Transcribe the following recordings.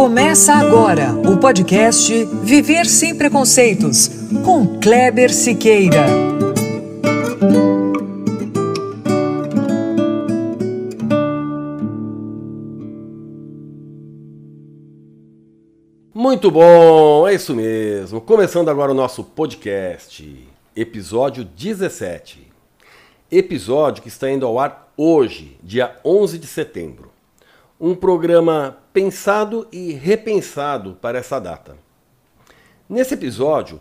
Começa agora o podcast Viver Sem Preconceitos, com Kleber Siqueira. Muito bom, é isso mesmo. Começando agora o nosso podcast, episódio 17. Episódio que está indo ao ar hoje, dia 11 de setembro um programa pensado e repensado para essa data. Nesse episódio,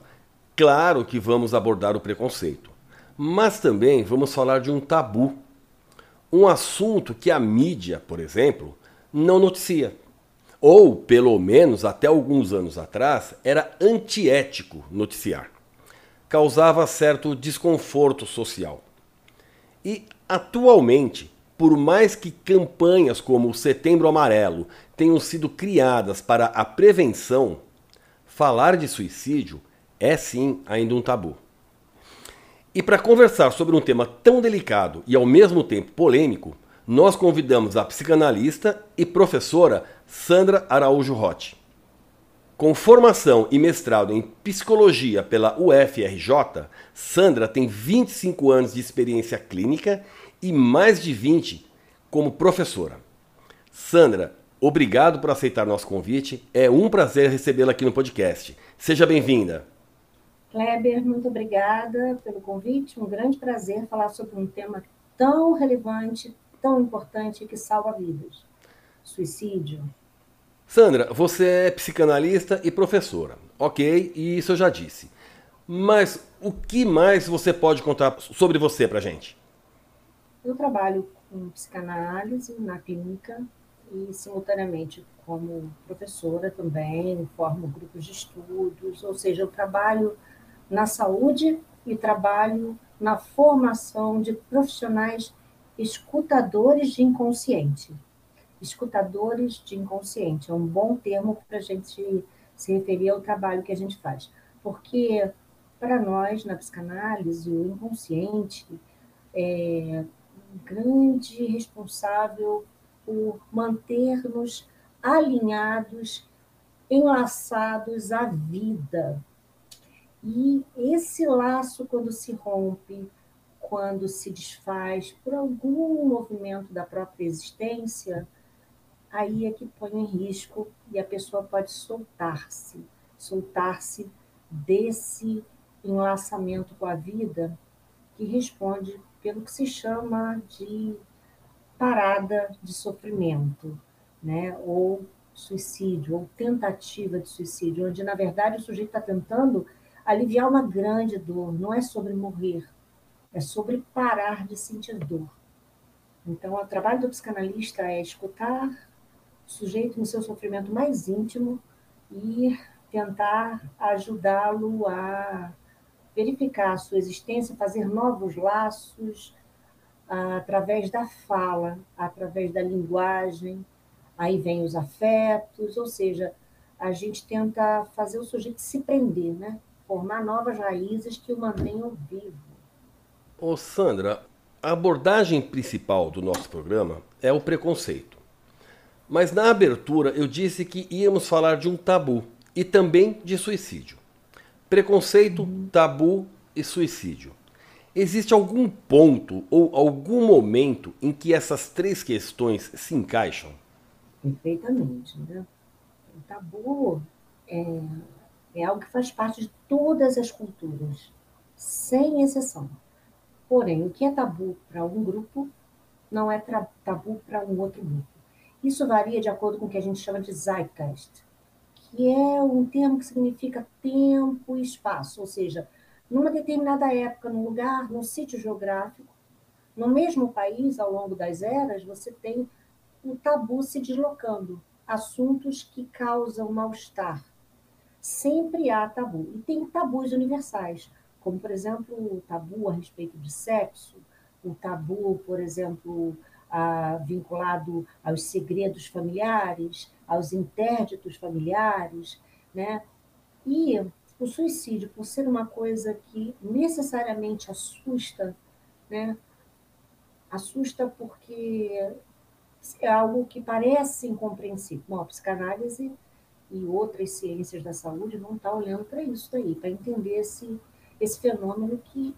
claro que vamos abordar o preconceito, mas também vamos falar de um tabu, um assunto que a mídia, por exemplo, não noticia. Ou, pelo menos até alguns anos atrás, era antiético noticiar. Causava certo desconforto social. E, atualmente, por mais que campanhas como o Setembro Amarelo tenham sido criadas para a prevenção, falar de suicídio é sim ainda um tabu. E para conversar sobre um tema tão delicado e ao mesmo tempo polêmico, nós convidamos a psicanalista e professora Sandra Araújo Rotti. Com formação e mestrado em psicologia pela UFRJ, Sandra tem 25 anos de experiência clínica e mais de 20 como professora. Sandra, obrigado por aceitar nosso convite. É um prazer recebê-la aqui no podcast. Seja bem-vinda. Kleber, muito obrigada pelo convite. Um grande prazer falar sobre um tema tão relevante, tão importante que salva vidas: suicídio. Sandra, você é psicanalista e professora. Ok, isso eu já disse. Mas o que mais você pode contar sobre você para gente? Eu trabalho com psicanálise na clínica e, simultaneamente, como professora também, formo grupos de estudos, ou seja, eu trabalho na saúde e trabalho na formação de profissionais escutadores de inconsciente. Escutadores de inconsciente é um bom termo para a gente se referir ao trabalho que a gente faz, porque para nós, na psicanálise, o inconsciente é, grande responsável por manter-nos alinhados, enlaçados à vida. E esse laço, quando se rompe, quando se desfaz por algum movimento da própria existência, aí é que põe em risco e a pessoa pode soltar-se, soltar-se desse enlaçamento com a vida que responde pelo que se chama de parada de sofrimento, né? ou suicídio, ou tentativa de suicídio, onde, na verdade, o sujeito está tentando aliviar uma grande dor, não é sobre morrer, é sobre parar de sentir dor. Então, o trabalho do psicanalista é escutar o sujeito no seu sofrimento mais íntimo e tentar ajudá-lo a verificar a sua existência, fazer novos laços através da fala, através da linguagem. Aí vem os afetos, ou seja, a gente tenta fazer o sujeito se prender, né? formar novas raízes que o mantenham vivo. Ô Sandra, a abordagem principal do nosso programa é o preconceito. Mas na abertura eu disse que íamos falar de um tabu e também de suicídio. Preconceito, tabu e suicídio. Existe algum ponto ou algum momento em que essas três questões se encaixam? Perfeitamente. Né? O tabu é, é algo que faz parte de todas as culturas, sem exceção. Porém, o que é tabu para um grupo não é tabu para um outro grupo. Isso varia de acordo com o que a gente chama de zeitgeist que é um termo que significa tempo e espaço, ou seja, numa determinada época, num lugar, num sítio geográfico, no mesmo país, ao longo das eras, você tem o tabu se deslocando, assuntos que causam mal-estar. Sempre há tabu. E tem tabus universais, como, por exemplo, o tabu a respeito de sexo, o tabu, por exemplo, a, vinculado aos segredos familiares, aos interditos familiares, né? E o suicídio, por ser uma coisa que necessariamente assusta, né? Assusta porque é algo que parece incompreensível. Bom, a psicanálise e outras ciências da saúde vão estar olhando para isso daí, para entender esse, esse fenômeno que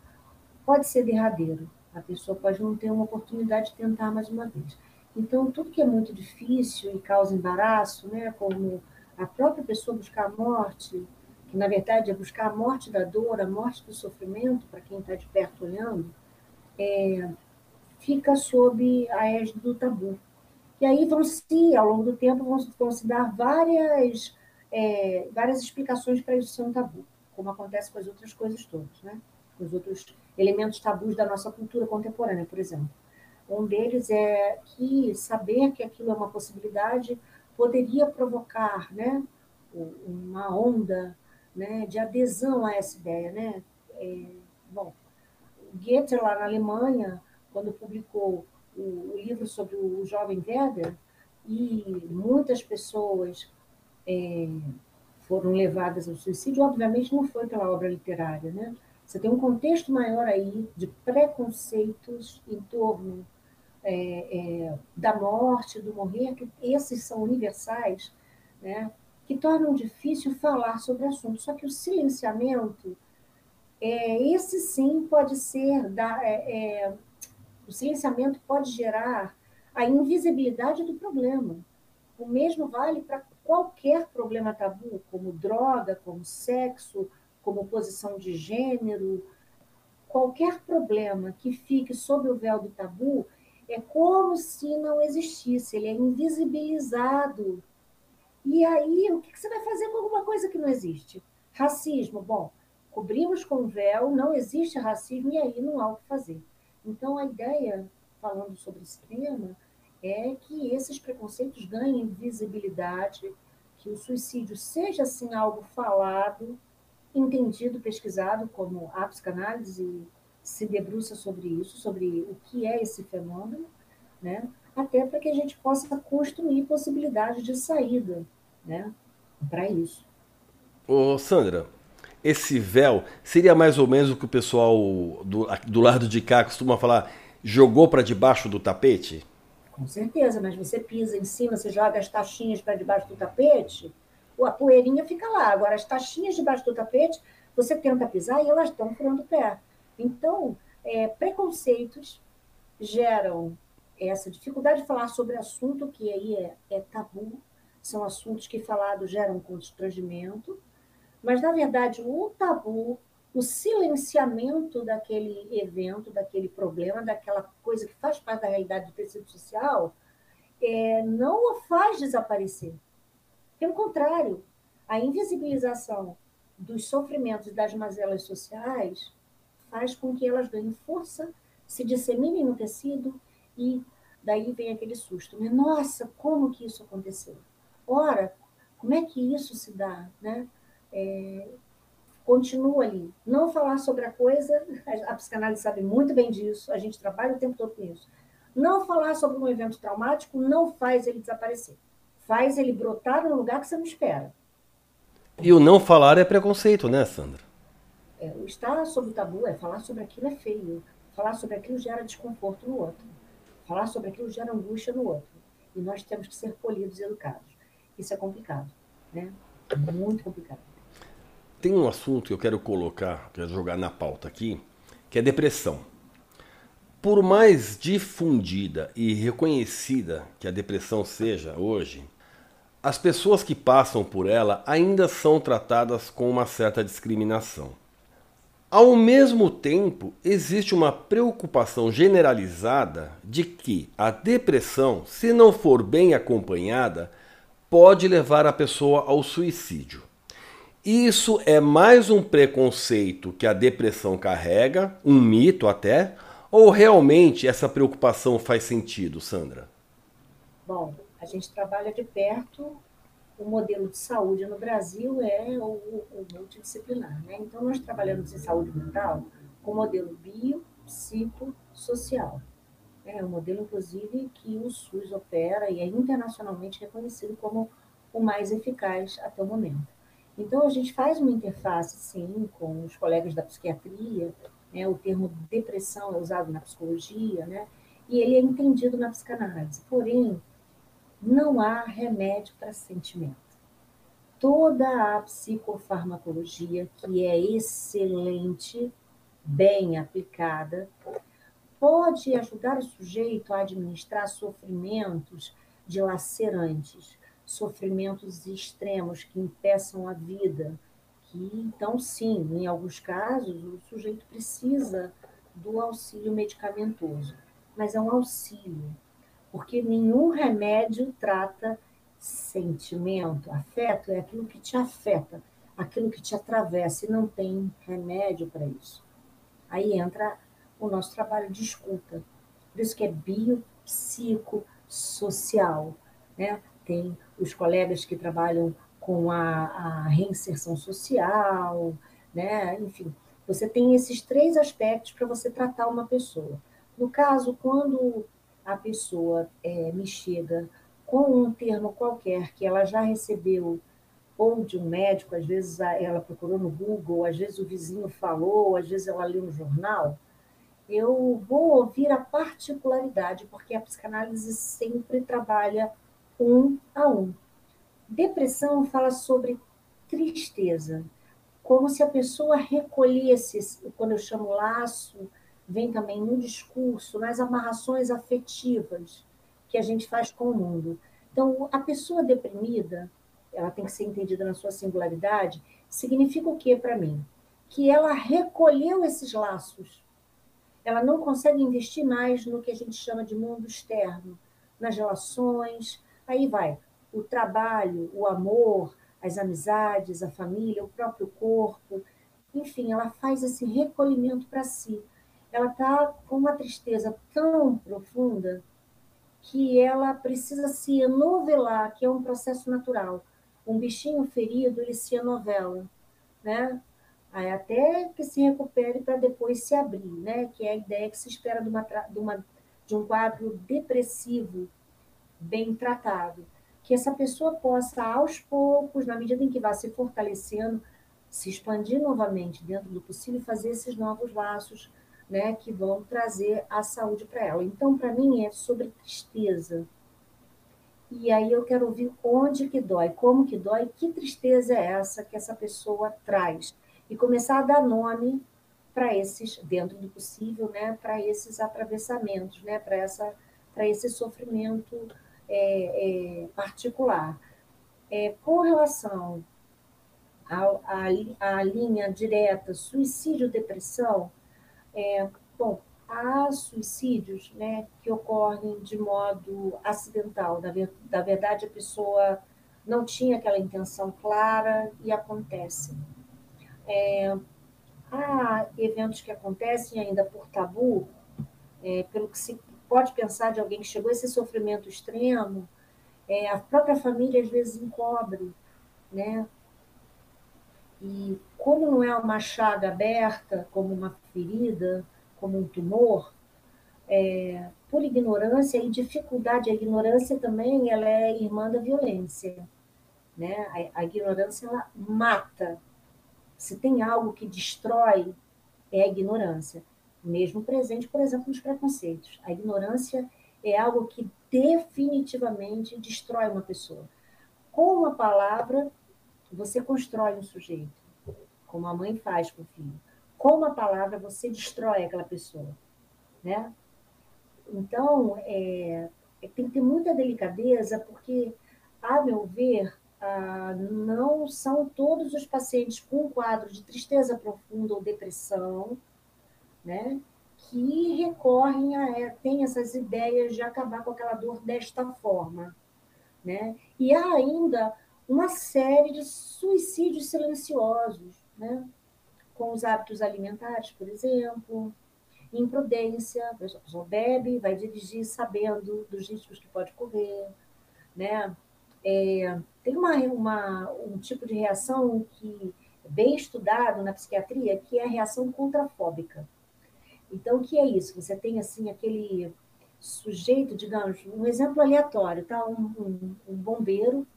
pode ser derradeiro. A pessoa pode não ter uma oportunidade de tentar mais uma vez. Então, tudo que é muito difícil e causa embaraço, né, como a própria pessoa buscar a morte, que na verdade é buscar a morte da dor, a morte do sofrimento, para quem está de perto olhando, é, fica sob a égide do tabu. E aí vão se, ao longo do tempo, vão, vão se dar várias, é, várias explicações para isso ser um tabu, como acontece com as outras coisas todas, né? com os outros elementos tabus da nossa cultura contemporânea, por exemplo. Um deles é que saber que aquilo é uma possibilidade poderia provocar né, uma onda né, de adesão a essa ideia. Né? É, bom, Goethe, lá na Alemanha, quando publicou o, o, livro sobre o jovem Werder, e muitas pessoas é, foram levadas ao suicídio, obviamente não foi pela obra literária, né? Você tem um contexto maior aí de preconceitos em torno é, é, da morte, do morrer, que esses são universais, né? que tornam difícil falar sobre o assunto. Só que o silenciamento, é, esse sim pode ser, da, é, é, o silenciamento pode gerar a invisibilidade do problema. O mesmo vale para qualquer problema tabu, como droga, como sexo, como posição de gênero, qualquer problema que fique sob o véu do tabu é como se não existisse, ele é invisibilizado. E aí, o que você vai fazer com alguma coisa que não existe? Racismo, bom, cobrimos com véu, não existe racismo e aí não há o que fazer. Então, a ideia, falando sobre esse tema, é que esses preconceitos ganhem visibilidade, que o suicídio seja, assim, algo falado, entendido, pesquisado, como a psicanálise se debruça sobre isso, sobre o que é esse fenômeno, né? até para que a gente possa construir possibilidades de saída né? para isso. Ô, Sandra, esse véu seria mais ou menos o que o pessoal do, do lado de cá costuma falar, jogou para debaixo do tapete? Com certeza, mas você pisa em cima, você joga as taxinhas para debaixo do tapete, a poeirinha fica lá. Agora, as taxinhas debaixo do tapete, você tenta pisar e elas estão furando o pé. Então, é, preconceitos geram essa dificuldade de falar sobre assunto que aí é, é tabu, são assuntos que falado geram constrangimento, mas na verdade o tabu, o silenciamento daquele evento, daquele problema, daquela coisa que faz parte da realidade do tecido social, é, não o faz desaparecer. Pelo contrário, a invisibilização dos sofrimentos e das mazelas sociais faz com que elas ganhem força, se disseminem no tecido e daí vem aquele susto. Né? Nossa, como que isso aconteceu? Ora, como é que isso se dá? Né? É, continua ali. Não falar sobre a coisa, a psicanálise sabe muito bem disso, a gente trabalha o tempo todo com isso. Não falar sobre um evento traumático não faz ele desaparecer faz ele brotar no lugar que você não espera. E o não falar é preconceito, né, Sandra? É, o estar sobre o tabu é falar sobre aquilo é feio. Falar sobre aquilo gera desconforto no outro. Falar sobre aquilo gera angústia no outro. E nós temos que ser polidos e educados. Isso é complicado, né? Muito complicado. Tem um assunto que eu quero colocar, quero jogar na pauta aqui, que é depressão. Por mais difundida e reconhecida que a depressão seja hoje, as pessoas que passam por ela ainda são tratadas com uma certa discriminação. Ao mesmo tempo, existe uma preocupação generalizada de que a depressão, se não for bem acompanhada, pode levar a pessoa ao suicídio. Isso é mais um preconceito que a depressão carrega, um mito até, ou realmente essa preocupação faz sentido, Sandra? Bom, a gente trabalha de perto o modelo de saúde no Brasil é o, o multidisciplinar. Né? Então, nós trabalhamos em saúde mental com o modelo biopsicossocial. É um modelo, inclusive, que o SUS opera e é internacionalmente reconhecido como o mais eficaz até o momento. Então, a gente faz uma interface, sim, com os colegas da psiquiatria, né? o termo depressão é usado na psicologia, né? e ele é entendido na psicanálise. Porém, não há remédio para sentimento. toda a psicofarmacologia, que é excelente, bem aplicada, pode ajudar o sujeito a administrar sofrimentos dilacerantes, sofrimentos extremos que impeçam a vida. Que, então, sim, em alguns casos, o sujeito precisa do auxílio medicamentoso, mas é um auxílio, porque nenhum remédio trata sentimento, afeto, é aquilo que te afeta, aquilo que te atravessa, e não tem remédio para isso. Aí entra o nosso trabalho de escuta. Por isso que é biopsicossocial. Né? Tem os colegas que trabalham com a, a reinserção social, né? enfim. Você tem esses três aspectos para você tratar uma pessoa. No caso, quando a pessoa é, me chega com um termo qualquer que ela já recebeu ou de um médico, às vezes ela procurou no Google, às vezes o vizinho falou, às vezes ela leu no jornal, eu vou ouvir a particularidade, porque a psicanálise sempre trabalha um a um. Depressão fala sobre tristeza, como se a pessoa recolhesse, quando eu chamo laço, vem também no discurso, nas amarrações afetivas que a gente faz com o mundo. Então, a pessoa deprimida, ela tem que ser entendida na sua singularidade, significa o que para mim? Que ela recolheu esses laços ela não consegue investir mais no que a gente chama de mundo externo, nas relações, aí vai o trabalho, o amor, as amizades, a família, o próprio corpo, enfim, ela faz esse recolhimento para si. Ela está com uma tristeza tão profunda que ela precisa se enovelar, que é um processo natural. Um bichinho ferido, ele se enovela, né? até que se recupere para depois se abrir, né? que é a ideia que se espera de, uma, de, uma, de um quadro depressivo bem tratado. Que essa pessoa possa, aos poucos, na medida em que vá se fortalecendo, se expandir novamente dentro do possível e fazer esses novos laços né, que vão trazer a saúde para ela. Então, para mim, é sobre tristeza. E aí eu quero ouvir onde que dói, como que dói, que tristeza é essa que essa pessoa traz e começar a dar nome para esses, dentro do possível, né, para esses atravessamentos, né, para essa para esse sofrimento é, é, particular. É, com relação à linha direta suicídio-depressão, é, bom, há suicídios né, que ocorrem de modo acidental. Na, na verdade, a pessoa não tinha aquela intenção clara e acontece. É, há eventos que acontecem ainda por tabu, é, pelo que se pode pensar de alguém que chegou a esse sofrimento extremo, é, a própria família às vezes encobre, né? E como não é uma chaga aberta, como uma ferida, como um tumor, é, por ignorância e dificuldade, a ignorância também ela é irmã da violência, né? A, a ignorância ela mata, se tem algo que destrói, é a ignorância. Mesmo presente, por exemplo, nos preconceitos. A ignorância é algo que definitivamente destrói uma pessoa. Com uma palavra, você constrói um sujeito, como a mãe faz com o filho. Com uma palavra, você destrói aquela pessoa. Né? Então, é, é tem que ter muita delicadeza, porque, a meu ver, ah, não são todos os pacientes com quadro de tristeza profunda ou depressão, né, que recorrem a, é, têm essas ideias de acabar com aquela dor desta forma, né? E há ainda uma série de suicídios silenciosos, né? Com os hábitos alimentares, por exemplo, imprudência, a pessoa bebe, vai dirigir sabendo dos riscos que pode correr, né? É, tem uma, uma, um tipo de reação que é bem estudado na psiquiatria, que é a reação contrafóbica. Então, o que é isso? Você tem, assim, aquele sujeito, digamos, um exemplo aleatório, tá? Um, um, um, bombeiro,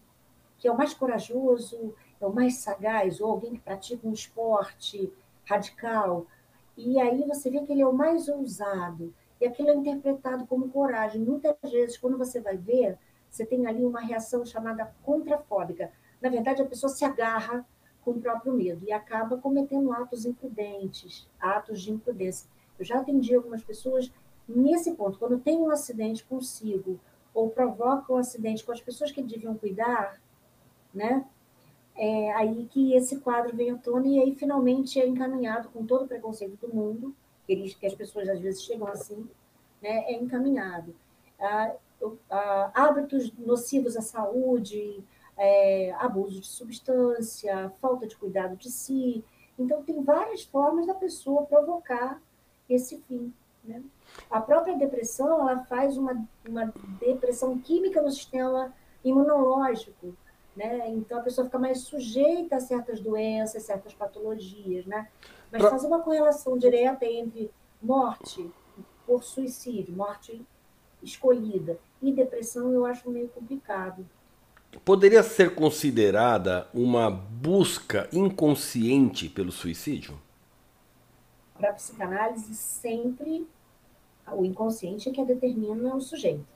que é o mais corajoso, é o mais sagaz, ou alguém que pratica um esporte radical, e aí você vê que ele é o mais ousado, e aquilo é interpretado como coragem. Muitas vezes, quando você vai ver, você tem ali uma reação chamada contrafóbica. na verdade, a pessoa se agarra com o próprio medo e acaba cometendo atos imprudentes, atos de imprudência. Eu já atendi algumas pessoas nesse ponto, quando tem um acidente consigo ou provoca um acidente com as pessoas que deviam cuidar, né? É aí que esse quadro vem à tona e aí finalmente é encaminhado com todo o preconceito do mundo, que, as pessoas às vezes chegam assim, né? É encaminhado. Ah, ah, hábitos nocivos à saúde, é, abuso de substância, falta de cuidado de si. Então, tem várias formas da pessoa provocar esse fim. Né? A própria depressão ela faz uma, uma depressão química no sistema imunológico. Né? Então, a pessoa fica mais sujeita a certas doenças, certas patologias. Né? Mas Pro... faz uma correlação direta entre morte por suicídio, morte escolhida, e depressão, eu acho meio complicado poderia ser considerada uma busca inconsciente pelo suicídio? Para a psicanálise, sempre o inconsciente é que determina o sujeito.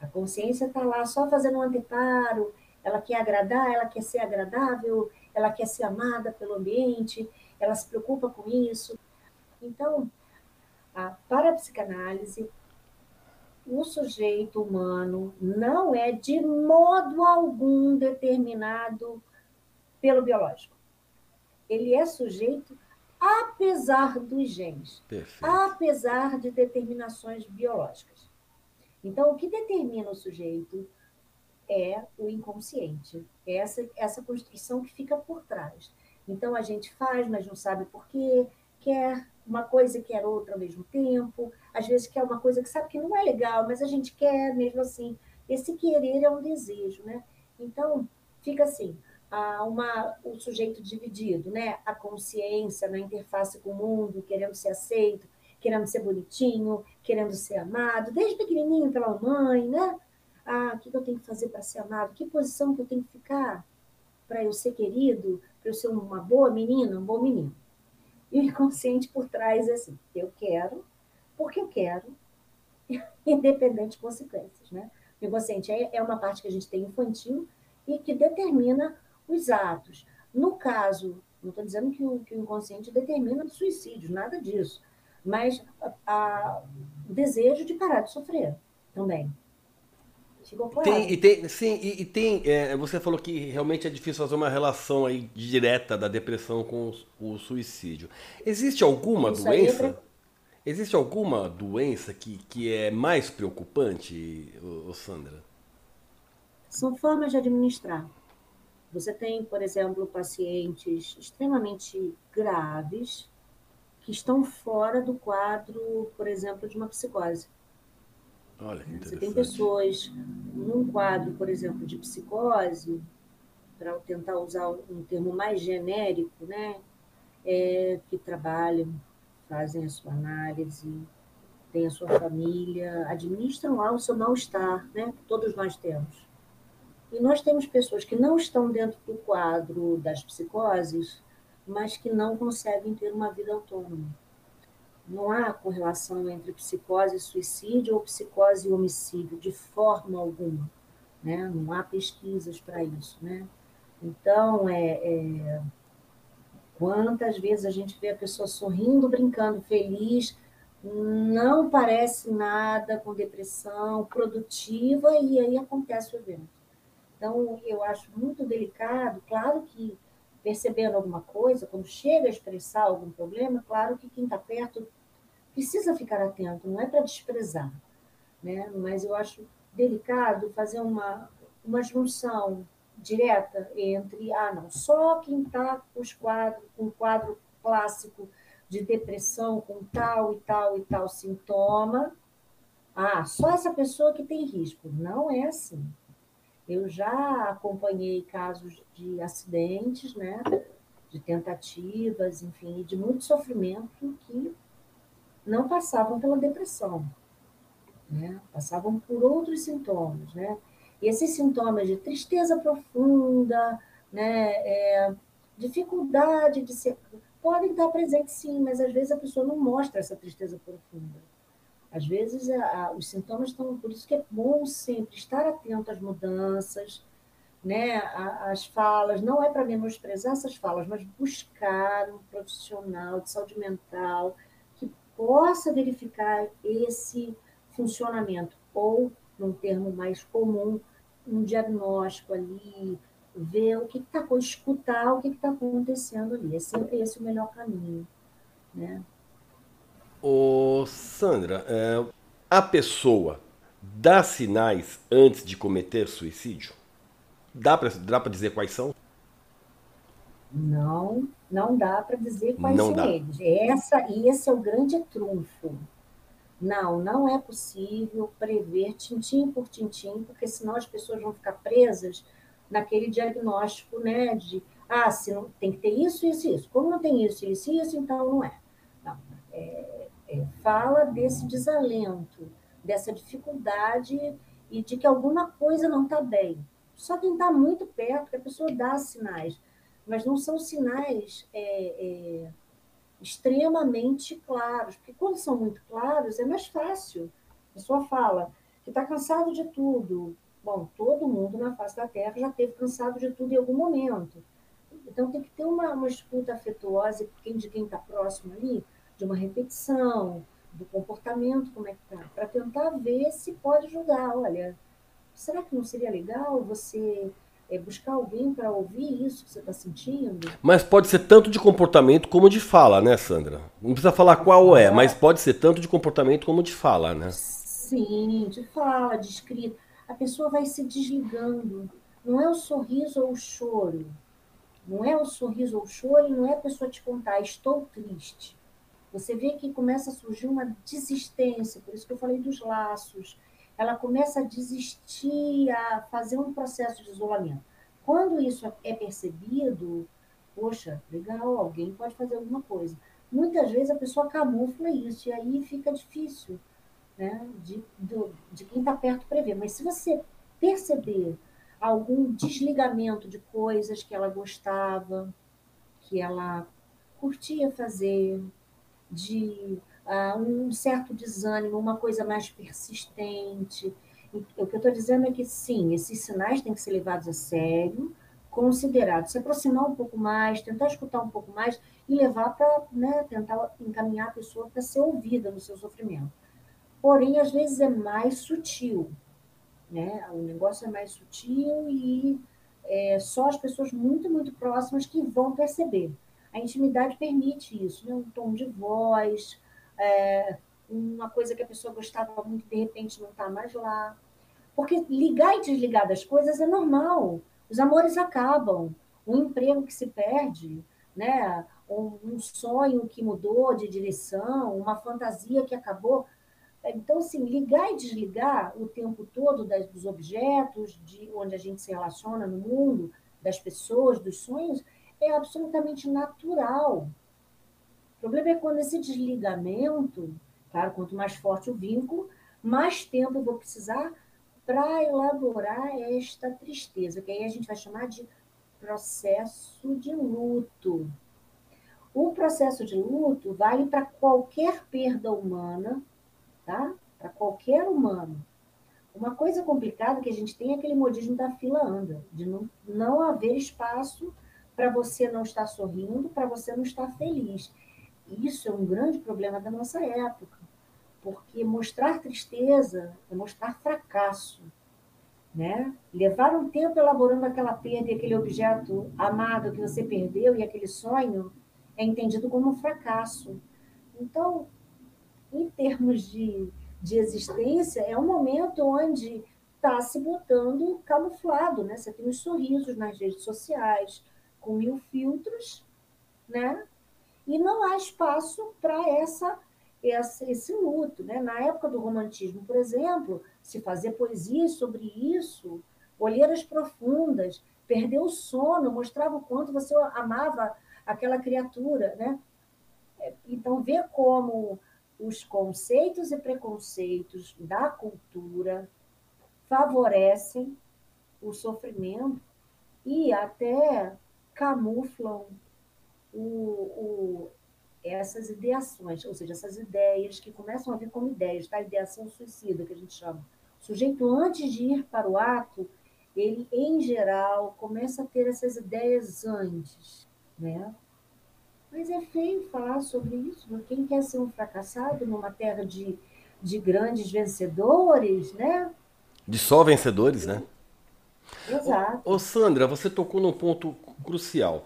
A consciência está lá só fazendo um anteparo, ela quer agradar, ela quer ser agradável, ela quer ser amada pelo ambiente, ela se preocupa com isso. Então, a, para a psicanálise, o sujeito humano não é de modo algum determinado pelo biológico. Ele é sujeito apesar dos genes, Perfeito. apesar de determinações biológicas. Então, o que determina o sujeito é o inconsciente, essa, essa construção que fica por trás. Então, a gente faz, mas não sabe por quê, quer uma coisa e quer outra ao mesmo tempo, às vezes quer uma coisa que sabe que não é legal, mas a gente quer mesmo assim. Esse querer é um desejo, né? Então, fica assim, uma, o sujeito dividido, né? A consciência na interface com o mundo, querendo ser aceito, querendo ser bonitinho, querendo ser amado, desde pequenininho pela mãe, né? Ah, o que eu tenho que fazer para ser amado? Que posição que eu tenho que ficar para eu ser querido, para eu ser uma boa menina, um bom menino? E o inconsciente por trás é assim: eu quero, porque eu quero, independente de consequências. Né? O inconsciente é, é uma parte que a gente tem infantil e que determina os atos. No caso, não estou dizendo que o, que o inconsciente determina suicídios, nada disso, mas a, a, o desejo de parar de sofrer também. Tem, e tem, sim, e, e tem. É, você falou que realmente é difícil fazer uma relação aí direta da depressão com o, o suicídio. Existe alguma Isso doença? Existe alguma doença que, que é mais preocupante, o Sandra? São formas de administrar. Você tem, por exemplo, pacientes extremamente graves que estão fora do quadro, por exemplo, de uma psicose. Olha, Você tem pessoas num quadro, por exemplo, de psicose, para tentar usar um termo mais genérico, né? É, que trabalham, fazem a sua análise, têm a sua família, administram lá o seu mal-estar, né? Que todos nós temos. E nós temos pessoas que não estão dentro do quadro das psicoses, mas que não conseguem ter uma vida autônoma não há correlação entre psicose e suicídio ou psicose e homicídio, de forma alguma. Né? Não há pesquisas para isso. Né? Então, é, é, quantas vezes a gente vê a pessoa sorrindo, brincando, feliz, não parece nada com depressão, produtiva, e aí acontece o evento. Então, eu acho muito delicado, claro que percebendo alguma coisa, quando chega a expressar algum problema, claro que quem está perto precisa ficar atento, não é para desprezar, né? mas eu acho delicado fazer uma, uma junção direta entre, ah, não, só quem está com um quadro clássico de depressão com tal e tal e tal sintoma, ah, só essa pessoa que tem risco. Não é assim. Eu já acompanhei casos de acidentes, né, de tentativas, enfim, de muito sofrimento que não passavam pela depressão, né? passavam por outros sintomas. Né? E esses sintomas de tristeza profunda, né, é, dificuldade de ser. podem estar presentes sim, mas às vezes a pessoa não mostra essa tristeza profunda. Às vezes a, a, os sintomas estão. Por isso que é bom sempre estar atento às mudanças, né, as falas, não é para menosprezar essas falas, mas buscar um profissional de saúde mental que possa verificar esse funcionamento, ou, num termo mais comum, um diagnóstico ali, ver o que está, escutar o que está acontecendo ali. É sempre esse o melhor caminho. Né? Ô, Sandra, é, a pessoa dá sinais antes de cometer suicídio? Dá para dá dizer quais são? Não, não dá para dizer quais não são dá. eles. Essa, e esse é o grande trunfo. Não, não é possível prever tintim por tintim, porque senão as pessoas vão ficar presas naquele diagnóstico, né, de ah, se não, tem que ter isso, isso, isso. Como não tem isso, isso, isso, então não é. Não, é, é fala desse desalento, dessa dificuldade e de que alguma coisa não está bem. Só quem está muito perto, que a pessoa dá sinais, mas não são sinais é, é, extremamente claros, porque quando são muito claros é mais fácil. A pessoa fala que está cansado de tudo. Bom, todo mundo na face da Terra já teve cansado de tudo em algum momento. Então tem que ter uma, uma escuta afetuosa de quem está próximo ali, de uma repetição, do comportamento, como é que tá, para tentar ver se pode julgar. Olha, será que não seria legal você é, buscar alguém para ouvir isso que você está sentindo? Mas pode ser tanto de comportamento como de fala, né, Sandra? Não precisa falar qual é, mas pode ser tanto de comportamento como de fala, né? Sim, de fala, de escrita. A pessoa vai se desligando. Não é o sorriso ou o choro. Não é o sorriso ou o choro, e não é a pessoa te contar, estou triste. Você vê que começa a surgir uma desistência, por isso que eu falei dos laços, ela começa a desistir, a fazer um processo de isolamento. Quando isso é percebido, poxa, legal, alguém pode fazer alguma coisa. Muitas vezes a pessoa camufla isso, e aí fica difícil né, de, de, de quem está perto prever. Mas se você perceber algum desligamento de coisas que ela gostava, que ela curtia fazer, de uh, um certo desânimo, uma coisa mais persistente. O que eu estou dizendo é que, sim, esses sinais têm que ser levados a sério, considerados, se aproximar um pouco mais, tentar escutar um pouco mais e levar para né, tentar encaminhar a pessoa para ser ouvida no seu sofrimento. Porém, às vezes é mais sutil, né? O negócio é mais sutil e é, só as pessoas muito, muito próximas que vão perceber. A intimidade permite isso, né? Um tom de voz, é, uma coisa que a pessoa gostava muito, de repente não está mais lá. Porque ligar e desligar das coisas é normal. Os amores acabam, um emprego que se perde, né? um sonho que mudou de direção, uma fantasia que acabou. Então, assim, ligar e desligar o tempo todo das, dos objetos, de onde a gente se relaciona no mundo, das pessoas, dos sonhos, é absolutamente natural problema é quando esse desligamento, claro, quanto mais forte o vínculo, mais tempo eu vou precisar para elaborar esta tristeza, que aí a gente vai chamar de processo de luto. O processo de luto vale para qualquer perda humana, tá? Para qualquer humano. Uma coisa complicada que a gente tem é aquele modismo da fila anda, de não, não haver espaço para você não estar sorrindo, para você não estar feliz. Isso é um grande problema da nossa época, porque mostrar tristeza é mostrar fracasso. Né? Levar um tempo elaborando aquela perda e aquele objeto amado que você perdeu e aquele sonho é entendido como um fracasso. Então, em termos de, de existência, é um momento onde está se botando camuflado, né? Você tem os sorrisos nas redes sociais, com mil filtros, né? e não há espaço para essa, essa, esse luto. Né? Na época do romantismo, por exemplo, se fazer poesia sobre isso, olheiras profundas, perder o sono, mostrava o quanto você amava aquela criatura. Né? É, então, ver como os conceitos e preconceitos da cultura favorecem o sofrimento e até camuflam o, o, essas ideações, ou seja, essas ideias que começam a vir como ideias, tá? Ideação suicida, que a gente chama. O sujeito, antes de ir para o ato, ele, em geral, começa a ter essas ideias antes, né? Mas é feio falar sobre isso. Quem quer ser um fracassado numa terra de, de grandes vencedores, né? De só vencedores, né? Exato. Ô, ô, Sandra, você tocou num ponto crucial.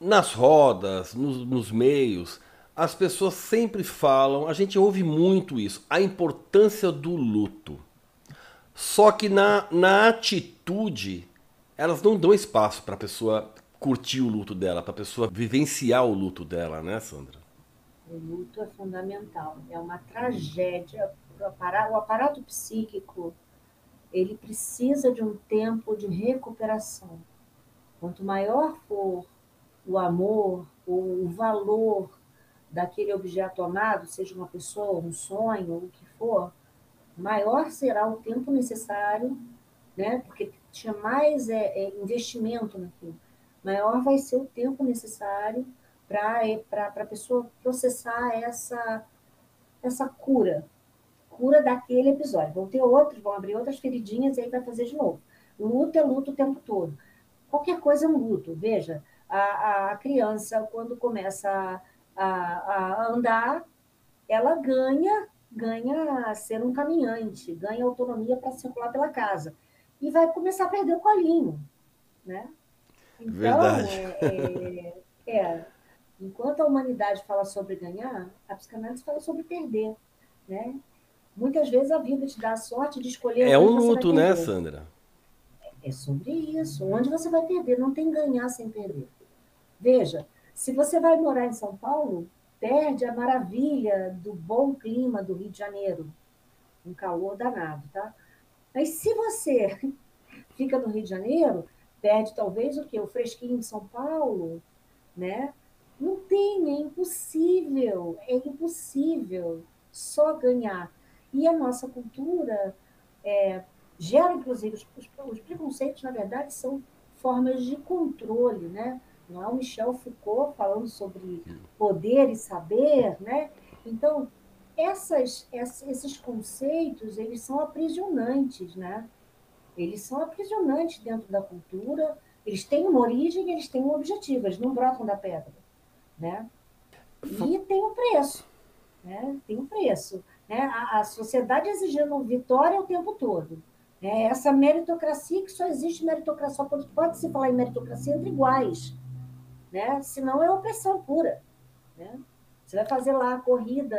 Nas rodas, nos, nos meios, as pessoas sempre falam, a gente ouve muito isso, a importância do luto. Só que na, na atitude, elas não dão espaço para a pessoa curtir o luto dela, para a pessoa vivenciar o luto dela, né, Sandra? O luto é fundamental, é uma tragédia. O aparato, o aparato psíquico ele precisa de um tempo de recuperação. Quanto maior for o amor ou o valor daquele objeto amado, seja uma pessoa, um sonho, o que for, maior será o tempo necessário, né? Porque tinha mais é, é, investimento naquilo. Maior vai ser o tempo necessário para é, a pessoa processar essa, essa cura, cura daquele episódio. Vão ter outros, vão abrir outras feridinhas e aí vai fazer de novo. Luto é luto o tempo todo. Qualquer coisa é um luto. Veja, a, a criança, quando começa a, a, andar, ela ganha ganha ser um caminhante, ganha autonomia para circular pela casa. E vai começar a perder o colinho, né? Então, Verdade. É, é, é, enquanto a humanidade fala sobre ganhar, a psicanálise fala sobre perder, né? Muitas vezes a vida te dá a sorte de escolher. É um luto, né, Sandra? É sobre isso. Onde você vai perder? Não tem ganhar sem perder. Veja, se você vai morar em São Paulo, perde a maravilha do bom clima do Rio de Janeiro. Um calor danado, tá? Mas se você fica no Rio de Janeiro, perde talvez o quê? O fresquinho de São Paulo, né? Não tem, é impossível, é impossível só ganhar. E a nossa cultura é, gera, inclusive, os, os, preconceitos, na verdade, são formas de controle, né? Não é o Michel Foucault falando sobre poder e saber, né? Então, essas, esses conceitos, eles são aprisionantes, né? Eles são aprisionantes dentro da cultura, eles têm uma origem, eles têm um objetivo, eles não brotam da pedra, né? E tem um preço, né? Tem um preço né? a, a sociedade exigindo vitória o tempo todo. É essa meritocracia que só existe meritocracia, só pode, pode se falar em meritocracia entre iguais, né? senão é opressão pura. Né? Você vai fazer lá a corrida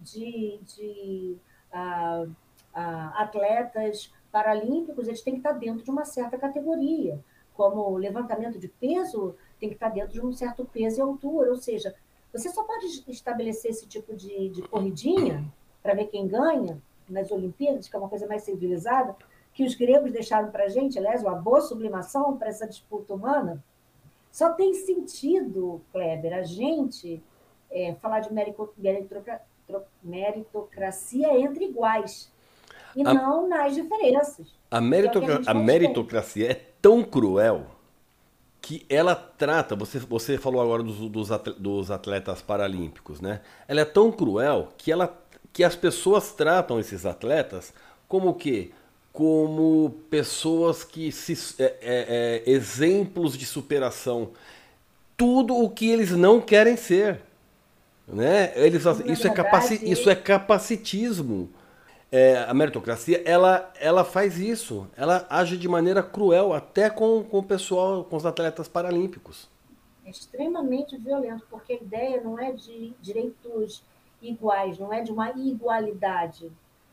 de, de uh, uh, atletas paralímpicos, eles têm que estar dentro de uma certa categoria, como levantamento de peso tem que estar dentro de um certo peso e altura, ou seja, você só pode estabelecer esse tipo de, de corridinha para ver quem ganha nas Olimpíadas, que é uma coisa mais civilizada, que os gregos deixaram para a gente, aliás, uma boa sublimação para essa disputa humana, só tem sentido, Kleber, a gente é, falar de meritocracia entre iguais e a, não nas diferenças. A, meritocra é a, a meritocracia é tão cruel que ela trata, você, você falou agora dos, dos atletas paralímpicos, né? Ela é tão cruel que ela que as pessoas tratam esses atletas como o quê? Como pessoas que se é, é, é, exemplos de superação. Tudo o que eles não querem ser. Né? Eles, isso, é capaci, isso é capacitismo. É, a meritocracia ela, ela faz isso. Ela age de maneira cruel até com, com o pessoal, com os atletas paralímpicos. É extremamente violento, porque a ideia não é de direitos iguais, não é de uma igualdade,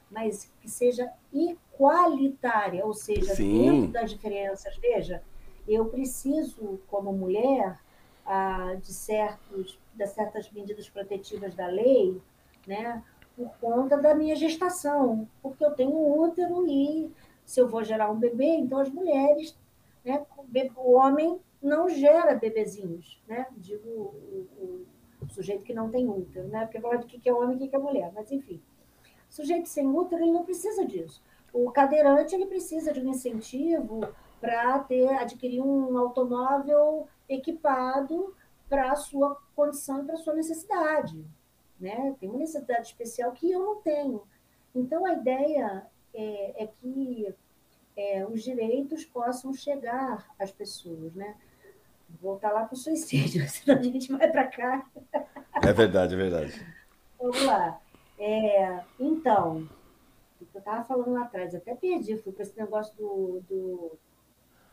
mas que seja igualitária, ou seja, Sim. dentro das diferenças. Veja, eu preciso, como mulher, ah, de, certos, de certas medidas protetivas da lei, né, por conta da minha gestação, porque eu tenho um útero e se eu vou gerar um bebê, então as mulheres, né, o homem não gera bebezinhos, né? Digo, o, o, sujeito que não tem útero, né? Porque fala de que é homem e que é mulher, mas enfim. O sujeito sem útero, ele não precisa disso. O cadeirante, ele precisa de um incentivo para ter adquirir um automóvel equipado para a sua condição e para a sua necessidade. Né? Tem uma necessidade especial que eu não tenho. Então, a ideia é, é que é, os direitos possam chegar às pessoas, né? Voltar lá para o suicídio, senão a gente vai para cá. É verdade, é verdade. Vamos lá. É, então, o que eu estava falando lá atrás, até perdi, fui para esse negócio do, do,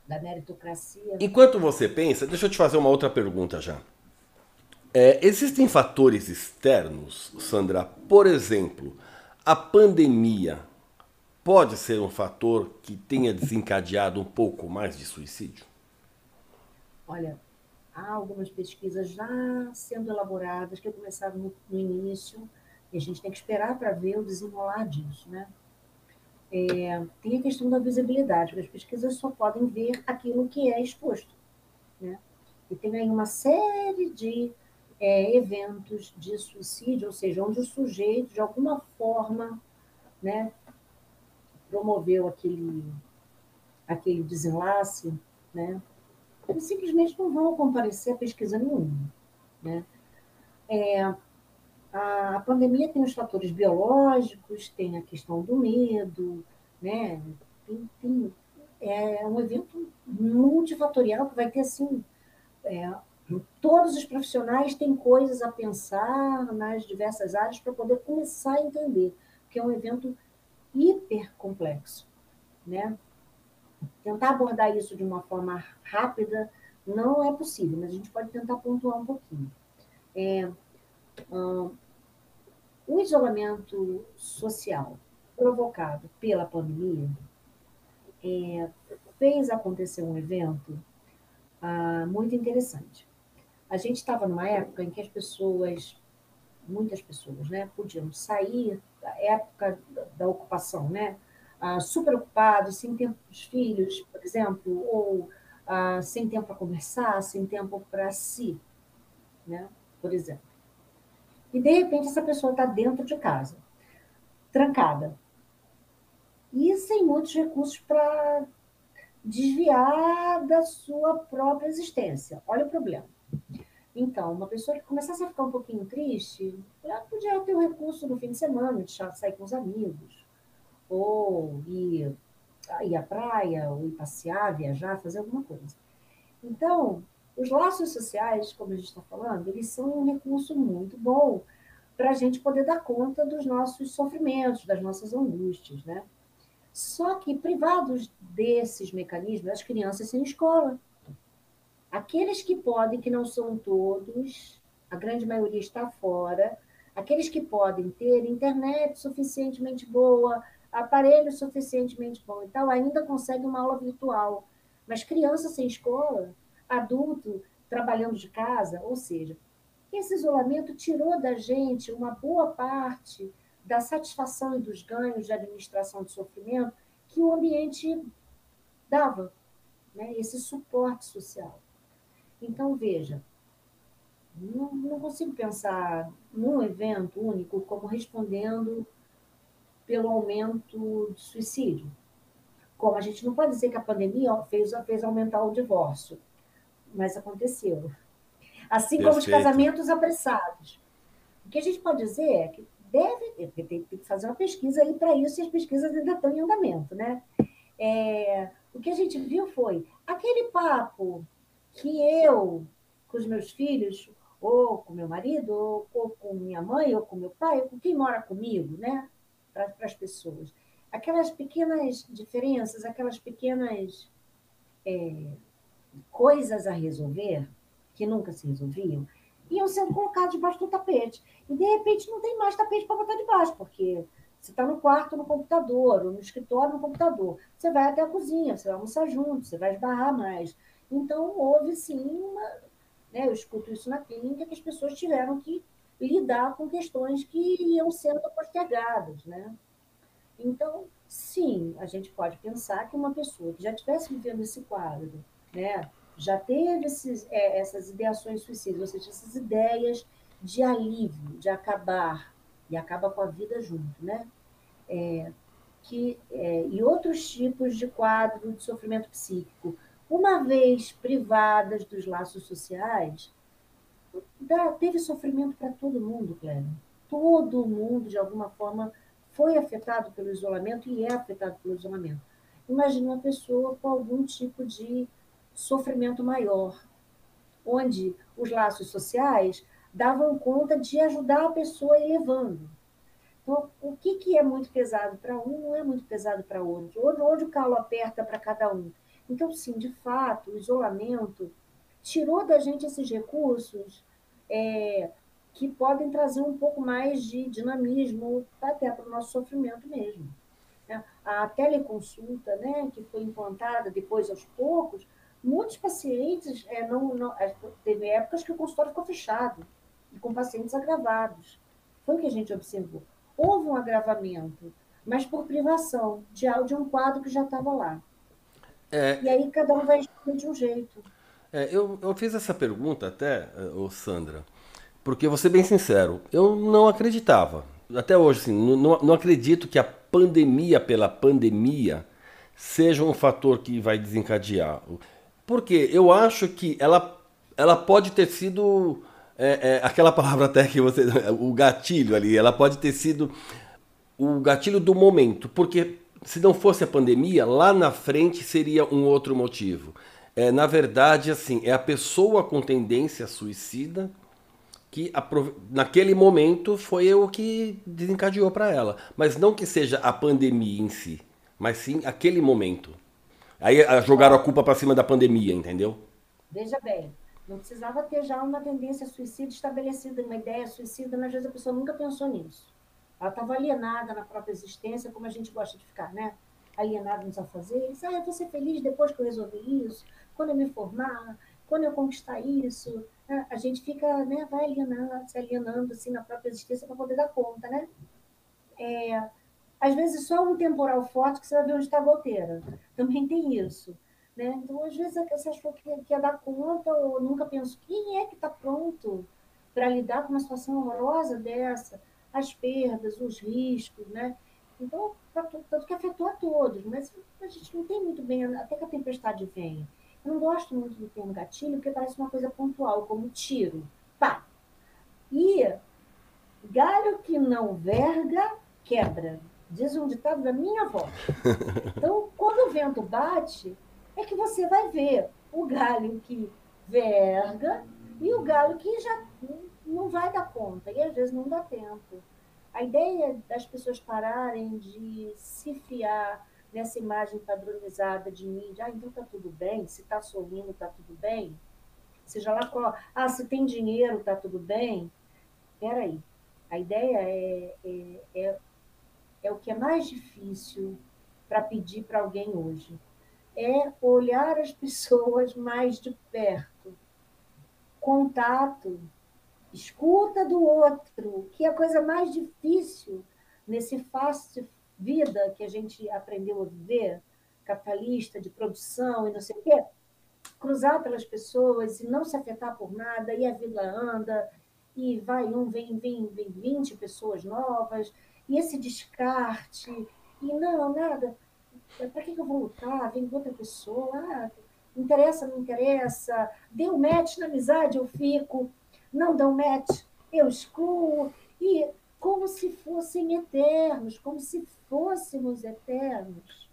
da meritocracia. Enquanto você pensa, deixa eu te fazer uma outra pergunta já. É, existem fatores externos, Sandra? Por exemplo, a pandemia pode ser um fator que tenha desencadeado um pouco mais de suicídio? Olha, há algumas pesquisas já sendo elaboradas que começaram no, no início e a gente tem que esperar para ver o desenrolar disso, né? É, tem a questão da visibilidade, porque as pesquisas só podem ver aquilo que é exposto, né? E tem aí uma série de é, eventos de suicídio, ou seja, onde o sujeito, de alguma forma, né, promoveu aquele, aquele desenlace, né, eles simplesmente não vão comparecer a pesquisa nenhuma. Né? É, a, pandemia tem os fatores biológicos, tem a questão do medo, né? Tem, tem, é um evento multifatorial que vai ter assim é, todos os profissionais têm coisas a pensar nas diversas áreas para poder começar a entender, que é um evento hiper complexo, né? Tentar abordar isso de uma forma rápida não é possível, mas a gente pode tentar pontuar um pouquinho. É, hum, o isolamento social provocado pela pandemia é, fez acontecer um evento ah, muito interessante. A gente estava numa época em que as pessoas, muitas pessoas, né, podiam sair da época da ocupação, né, ah, super ocupados, sem tempo para os filhos, por exemplo, ou ah, sem tempo para conversar, sem tempo para si, né, por exemplo. E, de repente, essa pessoa está dentro de casa, trancada, e sem muitos recursos para desviar da sua própria existência. Olha o problema. Então, uma pessoa que começasse a ficar um pouquinho triste, ela podia ter o recurso no fim de semana de sair com os amigos, ou ir, ir à praia, ou ir passear, viajar, fazer alguma coisa. Então, os laços sociais, como a gente está falando, eles são um recurso muito bom para a gente poder dar conta dos nossos sofrimentos, das nossas angústias, né? Só que privados desses mecanismos, as crianças sem escola. Aqueles que podem, que não são todos, a grande maioria está fora, aqueles que podem ter internet suficientemente boa, aparelho suficientemente bom e tal, ainda conseguem uma aula virtual. Mas criança sem escola, adulto trabalhando de casa, ou seja, esse isolamento tirou da gente uma boa parte da satisfação e dos ganhos de administração de sofrimento que o ambiente dava, né? esse suporte social. Então, veja, não, não consigo pensar num evento único como respondendo pelo aumento de suicídio. Como a gente não pode dizer que a pandemia fez, fez aumentar o divórcio, mas aconteceu. Assim como Perfeito. os casamentos apressados. O que a gente pode dizer é que deve, tem que fazer uma pesquisa aí para isso, e as pesquisas ainda estão em andamento, né? É, o que a gente viu foi aquele papo que eu, com os meus filhos, ou com meu marido, ou, ou com minha mãe, ou com meu pai, ou com quem mora comigo, né? Para as pessoas. Aquelas pequenas diferenças, aquelas pequenas é, coisas a resolver, que nunca se resolviam, iam sendo colocados debaixo do tapete. E, de repente, não tem mais tapete para botar debaixo, porque você está no quarto no computador, ou no escritório no computador. Você vai até a cozinha, você vai almoçar junto, você vai esbarrar mais. Então, houve sim uma. Né, eu escuto isso na clínica, que as pessoas tiveram que lidar com questões que iam sendo postergadas. Né? Então, sim, a gente pode pensar que uma pessoa que já estivesse vivendo esse quadro, né, já teve esses, é, essas ideações suicidas, ou seja, essas ideias de alívio, de acabar, e acaba com a vida junto, né? É, que, é, e outros tipos de quadro de sofrimento psíquico, uma vez privadas dos laços sociais, dá, teve sofrimento para todo mundo, Cléber. Todo mundo, de alguma forma, foi afetado pelo isolamento e é afetado pelo isolamento. imagine uma pessoa com algum tipo de sofrimento maior, onde os laços sociais davam conta de ajudar a pessoa a ir levando. Então, o que, que é muito pesado para um não é muito pesado para outro. Onde, onde o calo aperta para cada um. Então, sim, de fato, o isolamento tirou da gente esses recursos é, que podem trazer um pouco mais de dinamismo até para o nosso sofrimento mesmo. Né? A teleconsulta, né, que foi implantada depois aos poucos, muitos pacientes é, não, não, teve épocas que o consultório ficou fechado e com pacientes agravados. Foi o que a gente observou houve um agravamento, mas por privação de, de um quadro que já estava lá. É, e aí cada um vai responder de um jeito. É, eu, eu fiz essa pergunta até, ô Sandra, porque vou ser bem sincero, eu não acreditava. Até hoje, assim, não, não acredito que a pandemia pela pandemia seja um fator que vai desencadear. Porque eu acho que ela, ela pode ter sido é, é, aquela palavra até que você. O gatilho ali, ela pode ter sido o gatilho do momento, porque se não fosse a pandemia, lá na frente seria um outro motivo. É, na verdade, assim, é a pessoa com tendência suicida que naquele momento foi o que desencadeou para ela. Mas não que seja a pandemia em si, mas sim aquele momento. Aí jogaram a culpa para cima da pandemia, entendeu? Veja bem, não precisava ter já uma tendência suicida estabelecida, uma ideia suicida, mas às vezes a pessoa nunca pensou nisso. Ela estava alienada na própria existência, como a gente gosta de ficar, né? Alienada nos afazeres. Ah, eu vou ser feliz depois que eu resolver isso, quando eu me formar, quando eu conquistar isso. Ah, a gente fica, né, vai alienando, se alienando assim na própria existência para poder dar conta, né? É, às vezes só um temporal forte que você vai ver onde está a goteira. Também tem isso. Né? Então, às vezes, você achou que, que ia dar conta ou nunca pensou quem é que está pronto para lidar com uma situação horrorosa dessa, as perdas, os riscos, né? Então, tanto que afetou a todos, mas a gente não tem muito bem, até que a tempestade venha. Eu não gosto muito do termo gatilho, porque parece uma coisa pontual, como tiro. Pá! E galho que não verga, quebra. Diz um ditado da minha avó. Então, quando o vento bate, é que você vai ver o galho que verga e o galho que já não vai dar conta, e às vezes não dá tempo. A ideia das pessoas pararem de se fiar nessa imagem padronizada de mídia, ah, então tá tudo bem, se tá sorrindo, tá tudo bem, seja lá qual, ah, se tem dinheiro, tá tudo bem. Peraí, a ideia é, é, é, é o que é mais difícil para pedir para alguém hoje é olhar as pessoas mais de perto, contato, escuta do outro, que é a coisa mais difícil nesse fácil vida que a gente aprendeu a viver, capitalista, de produção e não sei o quê, cruzar pelas pessoas e não se afetar por nada, e a vida anda, e vai um, vem, vem, vem 20 pessoas novas, e esse descarte, e não, nada. Para que, que eu vou lutar? Vem outra pessoa, ah, interessa, não interessa, deu match na amizade, eu fico, não um match, eu excluo, e como se fossem eternos, como se fôssemos eternos.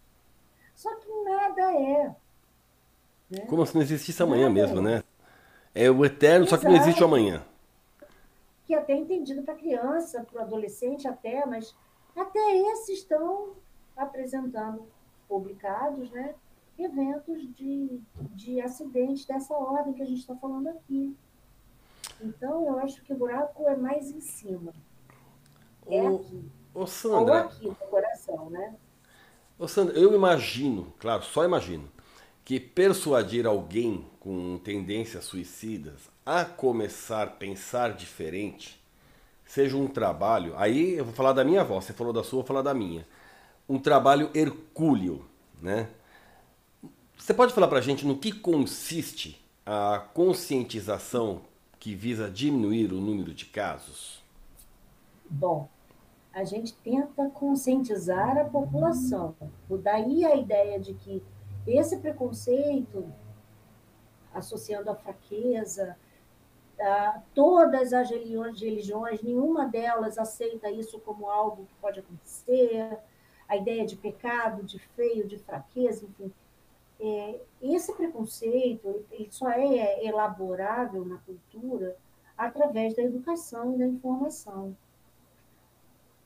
Só que nada é. Né? Como se não existisse amanhã nada mesmo, é. né? É o eterno, Exato. só que não existe o amanhã. Que é até é entendido para criança, para o adolescente até, mas até esses estão apresentando publicados, né, eventos de, de acidentes dessa ordem que a gente está falando aqui. Então, eu acho que o buraco é mais em cima. É o, aqui. Ô, Sandra, Ou aqui no coração, né? Ô, Sandra, eu imagino, claro, só imagino, que persuadir alguém com tendências suicidas a começar a pensar diferente seja um trabalho. Aí eu vou falar da minha avó, você falou da sua, eu vou falar da minha um trabalho hercúleo, né? Você pode falar para a gente no que consiste a conscientização que visa diminuir o número de casos? Bom, a gente tenta conscientizar a população. Daí a ideia de que esse preconceito, associando a fraqueza, a todas as religiões, religiões, nenhuma delas aceita isso como algo que pode acontecer a ideia de pecado, de feio, de fraqueza, enfim. É, esse preconceito ele só é elaborável na cultura através da educação e da informação.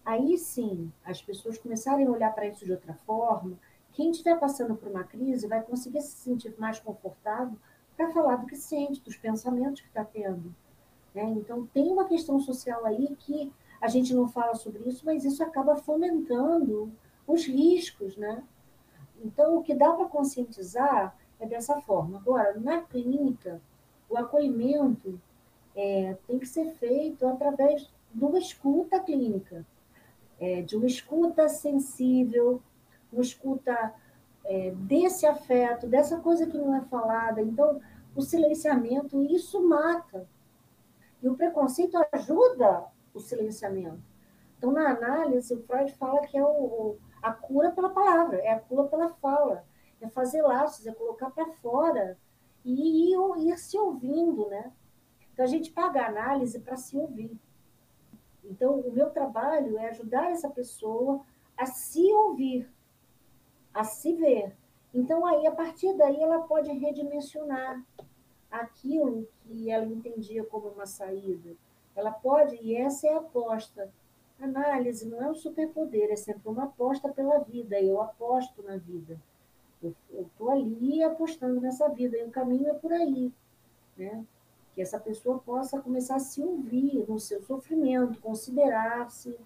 Aí sim, as pessoas começarem a olhar para isso de outra forma, quem estiver passando por uma crise vai conseguir se sentir mais confortável para falar do que sente, dos pensamentos que está tendo. Né? Então, tem uma questão social aí que a gente não fala sobre isso, mas isso acaba fomentando os riscos, né? Então, o que dá para conscientizar é dessa forma. Agora, na clínica, o acolhimento é, tem que ser feito através de uma escuta clínica, é, de uma escuta sensível, uma escuta é, desse afeto, dessa coisa que não é falada. Então, o silenciamento, isso mata. E o preconceito ajuda o silenciamento. Então, na análise, o Freud fala que é o, a cura pela palavra, é a cura pela fala, é fazer laços, é colocar para fora e ir, ir, se ouvindo, né? Então, a gente paga a análise para se ouvir. Então, o meu trabalho é ajudar essa pessoa a se ouvir, a se ver. Então, aí, a partir daí, ela pode redimensionar aquilo que ela entendia como uma saída. Ela pode, e essa é a aposta. Análise não é um superpoder, é sempre uma aposta pela vida. Eu aposto na vida. Eu estou ali apostando nessa vida, e o caminho é por aí. Né? Que essa pessoa possa começar a se ouvir no seu sofrimento, considerar-se,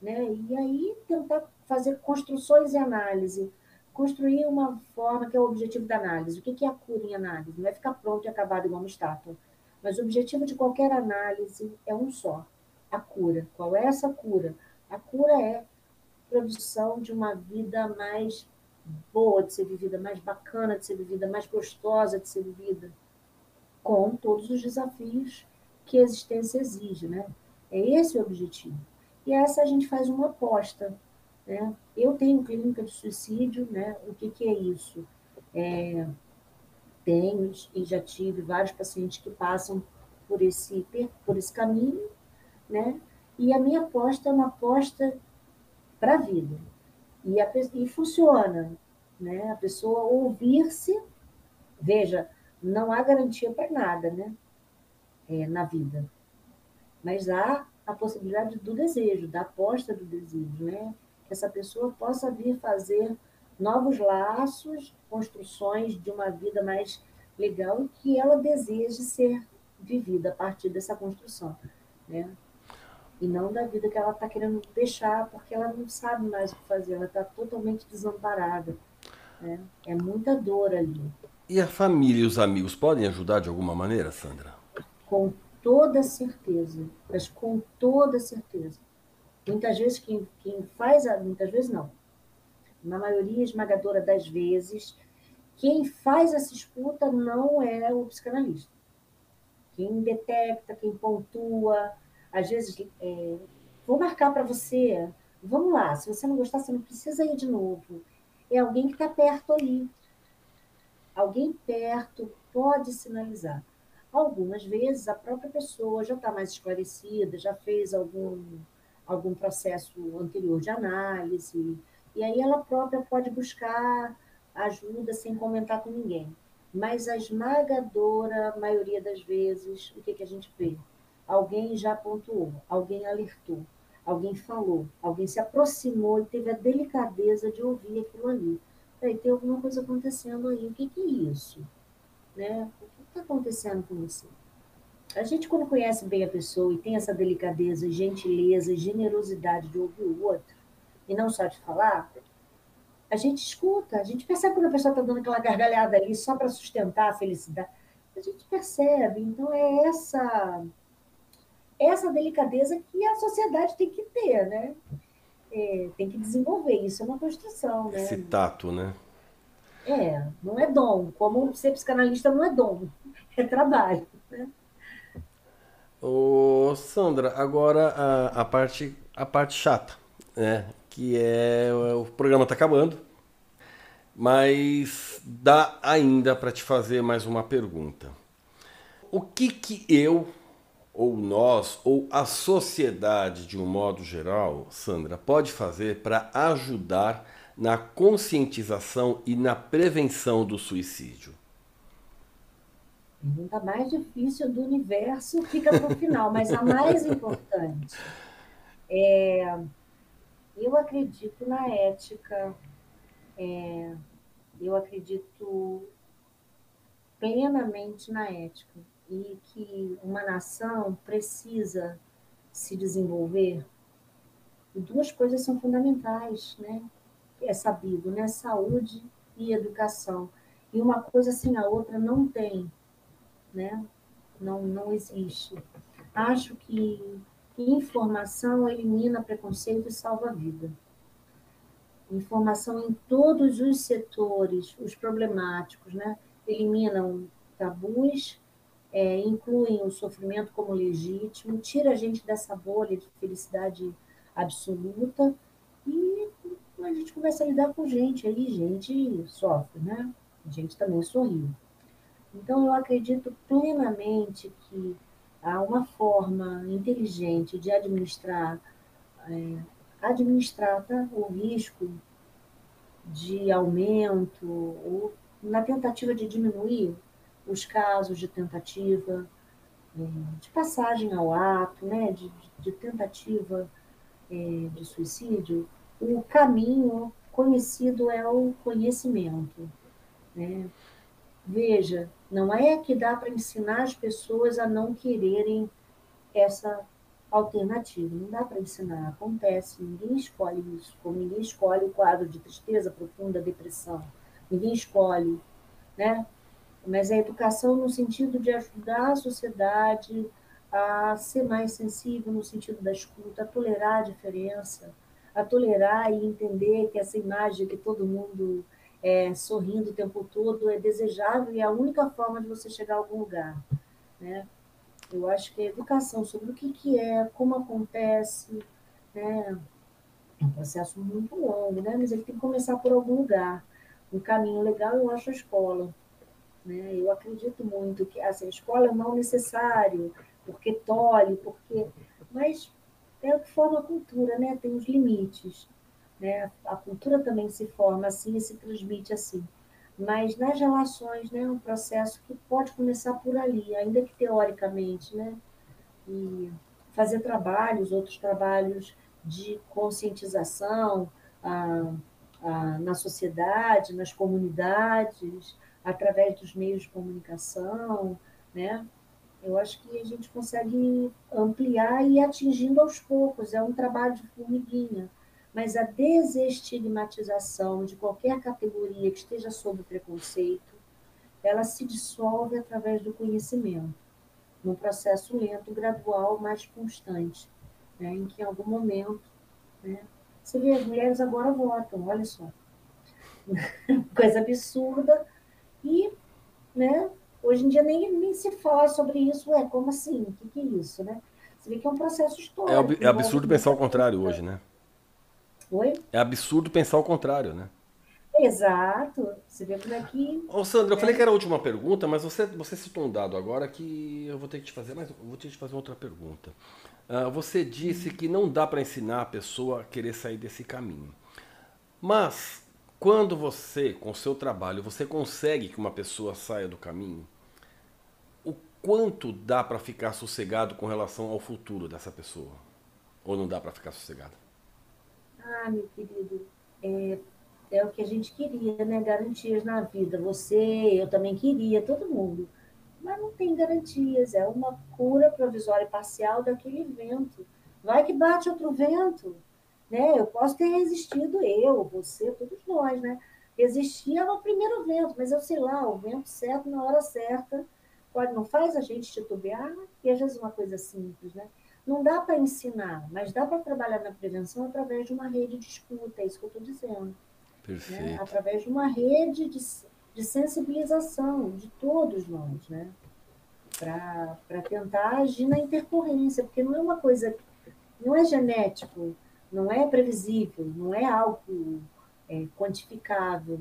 né? e aí tentar fazer construções e análise construir uma forma que é o objetivo da análise. O que é a cura em análise? Não é ficar pronto e acabado igual uma estátua. Mas o objetivo de qualquer análise é um só: a cura. Qual é essa cura? A cura é produção de uma vida mais boa de ser vivida, mais bacana de ser vivida, mais gostosa de ser vivida, com todos os desafios que a existência exige, né? É esse o objetivo. E essa a gente faz uma aposta né? Eu tenho clínica de suicídio, né? o que, que é isso? É, tenho e já tive vários pacientes que passam por esse, por esse caminho, né? e a minha aposta é uma aposta para a vida. E, a, e funciona, né? a pessoa ouvir-se, veja, não há garantia para nada né? É, na vida, mas há a possibilidade do desejo, da aposta do desejo, né? que essa pessoa possa vir fazer novos laços, construções de uma vida mais legal que ela deseje ser vivida a partir dessa construção, né? E não da vida que ela está querendo deixar, porque ela não sabe mais o que fazer, ela está totalmente desamparada. Né? É muita dor ali. E a família e os amigos podem ajudar de alguma maneira, Sandra? Com toda certeza, mas com toda certeza. Muitas vezes quem, quem faz, a, muitas vezes não, na maioria esmagadora das vezes, quem faz essa escuta não é o psicanalista. Quem detecta, quem pontua, às vezes, é, vou marcar para você, vamos lá, se você não gostar, você não precisa ir de novo. É alguém que está perto ali. Alguém perto pode sinalizar. Algumas vezes a própria pessoa já está mais esclarecida, já fez algum algum processo anterior de análise, e aí ela própria pode buscar ajuda sem comentar com ninguém. Mas a esmagadora maioria das vezes, o que, que a gente vê? Alguém já pontuou, alguém alertou, alguém falou, alguém se aproximou e teve a delicadeza de ouvir aquilo ali. Peraí, tem alguma coisa acontecendo aí, o que, que é isso? Né? O que está acontecendo com você? A gente, quando conhece bem a pessoa e tem essa delicadeza, gentileza, generosidade de ouvir o outro, e não só de falar, a gente escuta, a gente percebe quando a pessoa está dando aquela gargalhada ali só para sustentar a felicidade. A gente percebe. Então, é essa, essa delicadeza que a sociedade tem que ter, né? É, tem que desenvolver. Isso é uma construção, né? Esse tato, né? É, não é dom. Como ser psicanalista não é dom, é trabalho. Né? Ô, Sandra, agora a, a, parte, a parte chata, né? Que é o programa está acabando, mas dá ainda para te fazer mais uma pergunta. O que que eu, ou nós, ou a sociedade de um modo geral, Sandra, pode fazer para ajudar na conscientização e na prevenção do suicídio? Pergunta mais difícil do universo fica para o final, mas a mais importante. É, eu acredito na ética, é, eu acredito plenamente na ética e que uma nação precisa se desenvolver. Duas coisas são fundamentais, né? É sabido, né? Saúde e educação. E uma coisa sem a outra não tem, né? Não, não existe. Acho que informação elimina preconceito e salva a vida. Informação em todos os setores, os problemáticos, né? Eliminam tabus, é, incluem o sofrimento como legítimo, tira a gente dessa bolha de felicidade absoluta e a gente começa a lidar com gente, aí gente sofre, né? A gente também sorri. Então, eu acredito plenamente que há uma forma inteligente de administrar, é, administrar tá? o risco de aumento, ou na tentativa de diminuir os casos de tentativa, é, de passagem ao ato, né, de, de tentativa é, de suicídio, o caminho conhecido é o conhecimento. Né? Veja, não é que dá para ensinar as pessoas a não quererem essa alternativa, não dá para ensinar, acontece, ninguém escolhe isso, como ninguém escolhe o quadro de tristeza profunda, depressão, ninguém escolhe, né? Mas a educação no sentido de ajudar a sociedade a ser mais sensível no sentido da escuta, a tolerar a diferença, a tolerar e entender que essa imagem que todo mundo é, sorrindo o tempo todo é desejável e é a única forma de você chegar a algum lugar. Né? Eu acho que a educação sobre o que, que é, como acontece, né? é um processo muito longo, né? mas ele tem que começar por algum lugar. Um caminho legal eu acho a escola. Né? Eu acredito muito que assim, a escola é mal necessário, porque tolhe, porque. Mas é o que forma a cultura, né? Tem os limites. Né? A cultura também se forma assim e se transmite assim. Mas nas relações, né, é um processo que pode começar por ali, ainda que teoricamente, né? E fazer trabalhos, outros trabalhos de conscientização ah, ah, na sociedade, nas comunidades, através dos meios de comunicação, né? Eu acho que a gente consegue ampliar e ir atingindo aos poucos, é um trabalho de formiguinha. Mas a desestigmatização de qualquer categoria que esteja sob preconceito, ela se dissolve através do conhecimento, num processo lento, gradual, mas constante, né? em que em algum momento, né? você vê, as mulheres agora votam, olha só, coisa absurda, e né, Hoje em dia nem, nem se fala sobre isso, é como assim? O que, que é isso, né? Você vê que é um processo histórico. É, é absurdo pensar o contrário hoje, né? Oi? É absurdo pensar o contrário, né? Exato. Você vê como é que. Ô, Sandra, eu falei que era a última pergunta, mas você, você citou um dado agora que eu vou ter que te fazer mais. Vou ter que te fazer outra pergunta. Uh, você disse que não dá para ensinar a pessoa a querer sair desse caminho. Mas quando você, com o seu trabalho, você consegue que uma pessoa saia do caminho, quanto dá para ficar sossegado com relação ao futuro dessa pessoa? Ou não dá para ficar sossegado? Ah, meu querido, é, é o que a gente queria, né? Garantias na vida. Você, eu também queria, todo mundo. Mas não tem garantias, é uma cura provisória e parcial daquele vento. Vai que bate outro vento, né? Eu posso ter resistido, eu, você, todos nós, né? Resistia no primeiro vento, mas eu sei lá, o vento certo na hora certa pode, não faz a gente titubear, e às vezes uma coisa simples, né? Não dá para ensinar, mas dá para trabalhar na prevenção através de uma rede de escuta, é isso que eu estou dizendo. Né? Perfeito. Né? Através de uma rede de, de sensibilização de todos nós, né? Para tentar agir na intercorrência, porque não é uma coisa, não é genético, não é previsível, não é algo é, quantificável,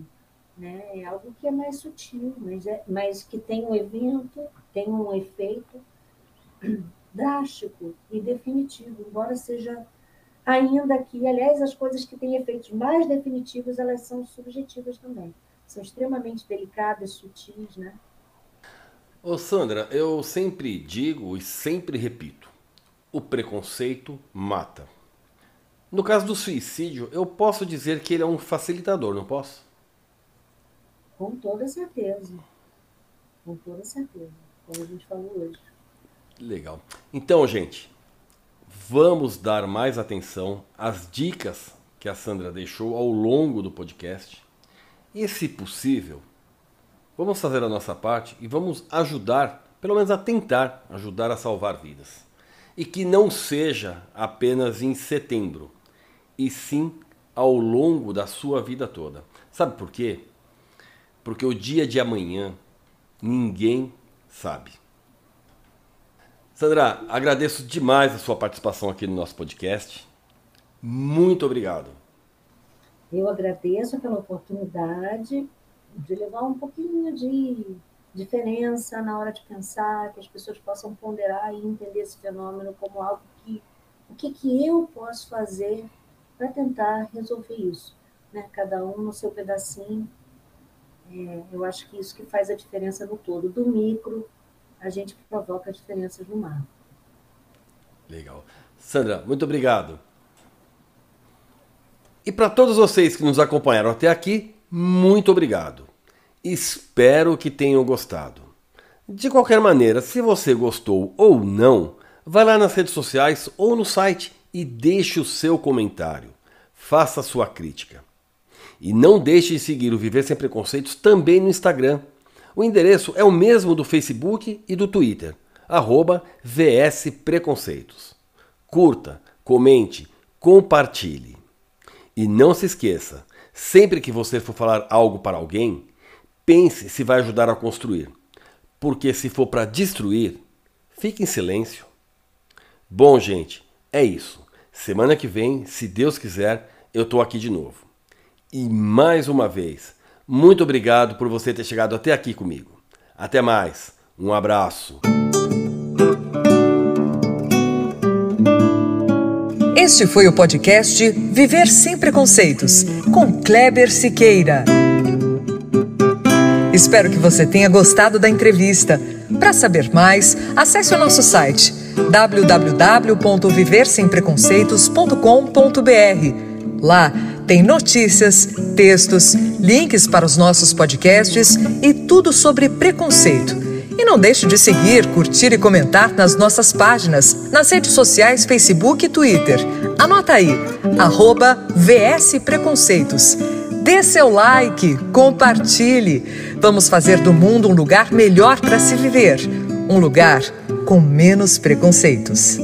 né? É algo que é mais sutil, mas, é, mas que tem um evento, tem um efeito drástico e definitivo, embora seja ainda que, aliás, as coisas que têm efeitos mais definitivos, elas são subjetivas também. São extremamente delicadas, sutis, né? Ô Sandra, eu sempre digo e sempre repito, o preconceito mata. No caso do suicídio, eu posso dizer que ele é um facilitador, não posso? Com toda certeza. Com toda certeza. Como a gente falou hoje. Legal. Então, gente, vamos dar mais atenção às dicas que a Sandra deixou ao longo do podcast. E, se possível, vamos fazer a nossa parte e vamos ajudar, pelo menos a tentar ajudar a salvar vidas. E que não seja apenas em setembro, e sim ao longo da sua vida toda. Sabe por quê? Porque o dia de amanhã ninguém sabe. Sandra, agradeço demais a sua participação aqui no nosso podcast. Muito obrigado. Eu agradeço pela oportunidade de levar um pouquinho de diferença na hora de pensar, que as pessoas possam ponderar e entender esse fenômeno como algo que o que, que eu posso fazer para tentar resolver isso, né? Cada um no seu pedacinho. É, eu acho que isso que faz a diferença no todo, do micro a gente provoca diferenças no mar. Legal. Sandra, muito obrigado. E para todos vocês que nos acompanharam até aqui, muito obrigado. Espero que tenham gostado. De qualquer maneira, se você gostou ou não, vá lá nas redes sociais ou no site e deixe o seu comentário. Faça sua crítica. E não deixe de seguir o Viver Sem Preconceitos também no Instagram o endereço é o mesmo do Facebook e do Twitter, arroba VS Preconceitos. Curta, comente, compartilhe. E não se esqueça, sempre que você for falar algo para alguém, pense se vai ajudar a construir. Porque se for para destruir, fique em silêncio. Bom, gente, é isso. Semana que vem, se Deus quiser, eu estou aqui de novo. E mais uma vez, muito obrigado por você ter chegado até aqui comigo. Até mais. Um abraço. Este foi o podcast Viver Sem Preconceitos, com Kleber Siqueira. Espero que você tenha gostado da entrevista. Para saber mais, acesse o nosso site www.viversempreconceitos.com.br. Lá tem notícias, textos, links para os nossos podcasts e tudo sobre preconceito. E não deixe de seguir, curtir e comentar nas nossas páginas, nas redes sociais, Facebook e Twitter. Anota aí, arroba VS Preconceitos. Dê seu like, compartilhe. Vamos fazer do mundo um lugar melhor para se viver. Um lugar com menos preconceitos.